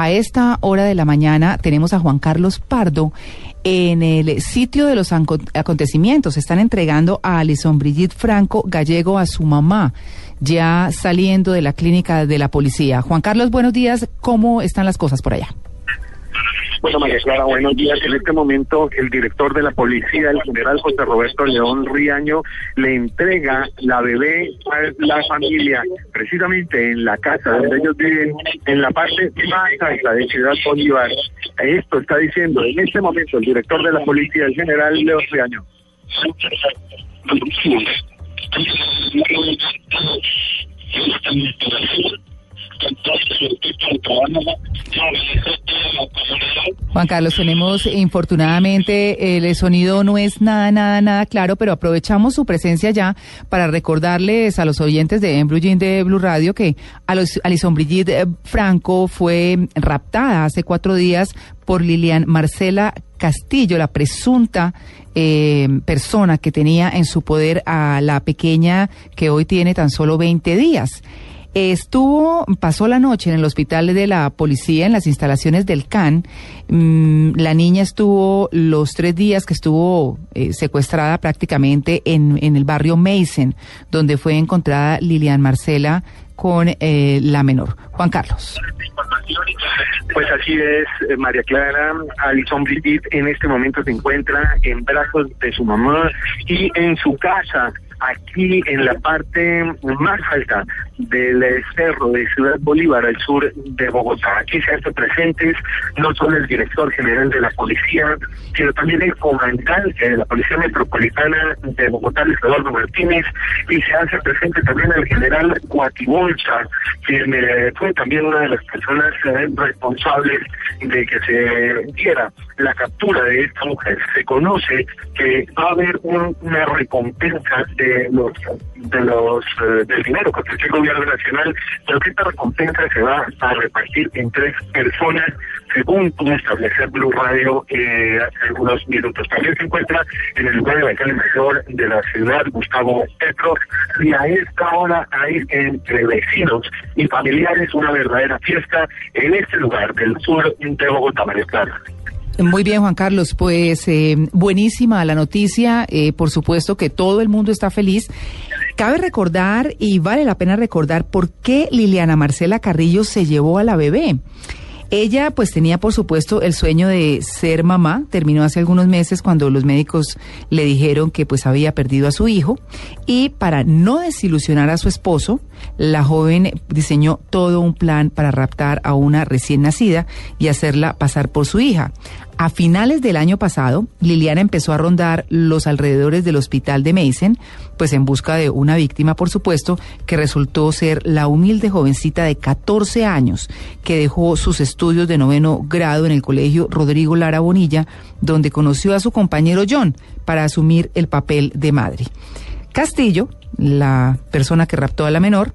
A esta hora de la mañana tenemos a Juan Carlos Pardo en el sitio de los acontecimientos. Están entregando a Alison Brigitte Franco Gallego a su mamá, ya saliendo de la clínica de la policía. Juan Carlos, buenos días. ¿Cómo están las cosas por allá? Bueno, María buenos días. En este momento, el director de la policía, el general José Roberto León Riaño, le entrega la bebé a la familia, precisamente en la casa donde ellos viven, en la parte más alta de Ciudad Bolívar. Esto está diciendo en este momento el director de la policía, el general León Riaño. Juan Carlos, tenemos infortunadamente el sonido no es nada, nada, nada claro, pero aprovechamos su presencia ya para recordarles a los oyentes de Blue de Blue Radio que Alison Brigitte Franco fue raptada hace cuatro días por Lilian Marcela Castillo, la presunta eh, persona que tenía en su poder a la pequeña que hoy tiene tan solo 20 días. Estuvo, pasó la noche en el hospital de la policía en las instalaciones del CAN. Mm, la niña estuvo los tres días que estuvo eh, secuestrada prácticamente en, en el barrio Mason, donde fue encontrada Lilian Marcela con eh, la menor. Juan Carlos. Pues así es, eh, María Clara. Alison Brigitte en este momento se encuentra en brazos de su mamá y en su casa aquí en la parte más alta del cerro de Ciudad Bolívar, al sur de Bogotá. Aquí se hacen presentes no solo el director general de la policía, sino también el comandante de la Policía Metropolitana de Bogotá, Eduardo Martínez, y se hace presente también el general Guatibolsa, quien eh, fue también una de las personas eh, responsables de que se diera la captura de esta mujer. Se conoce que va a haber una recompensa de los eh, del dinero que el gobierno nacional, pero que esta recompensa se va a repartir en tres personas, según pudo establecer Blue Radio eh, hace algunos minutos. También se encuentra en el lugar de alcalde mayor de la ciudad, Gustavo Petro, y a esta hora hay entre vecinos y familiares una verdadera fiesta en este lugar del sur de Bogotá, María muy bien, Juan Carlos. Pues eh, buenísima la noticia. Eh, por supuesto que todo el mundo está feliz. Cabe recordar y vale la pena recordar por qué Liliana Marcela Carrillo se llevó a la bebé. Ella pues tenía por supuesto el sueño de ser mamá, terminó hace algunos meses cuando los médicos le dijeron que pues había perdido a su hijo y para no desilusionar a su esposo, la joven diseñó todo un plan para raptar a una recién nacida y hacerla pasar por su hija. A finales del año pasado, Liliana empezó a rondar los alrededores del hospital de Mason, pues en busca de una víctima, por supuesto, que resultó ser la humilde jovencita de 14 años que dejó sus estudios de noveno grado en el colegio Rodrigo Lara Bonilla, donde conoció a su compañero John para asumir el papel de madre. Castillo, la persona que raptó a la menor,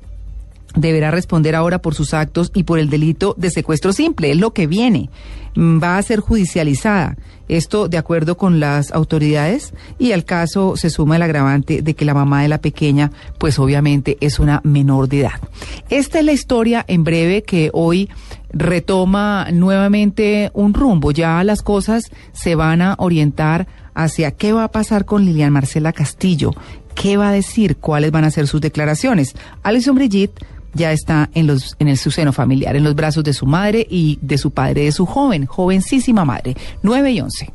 deberá responder ahora por sus actos y por el delito de secuestro simple, es lo que viene. Mm, va a ser judicializada. Esto de acuerdo con las autoridades y al caso se suma el agravante de que la mamá de la pequeña pues obviamente es una menor de edad. Esta es la historia en breve que hoy retoma nuevamente un rumbo. Ya las cosas se van a orientar hacia qué va a pasar con Lilian Marcela Castillo, qué va a decir, cuáles van a ser sus declaraciones. Alison Brigitte ya está en, los, en el su seno familiar, en los brazos de su madre y de su padre, de su joven, jovencísima madre, 9 y 11.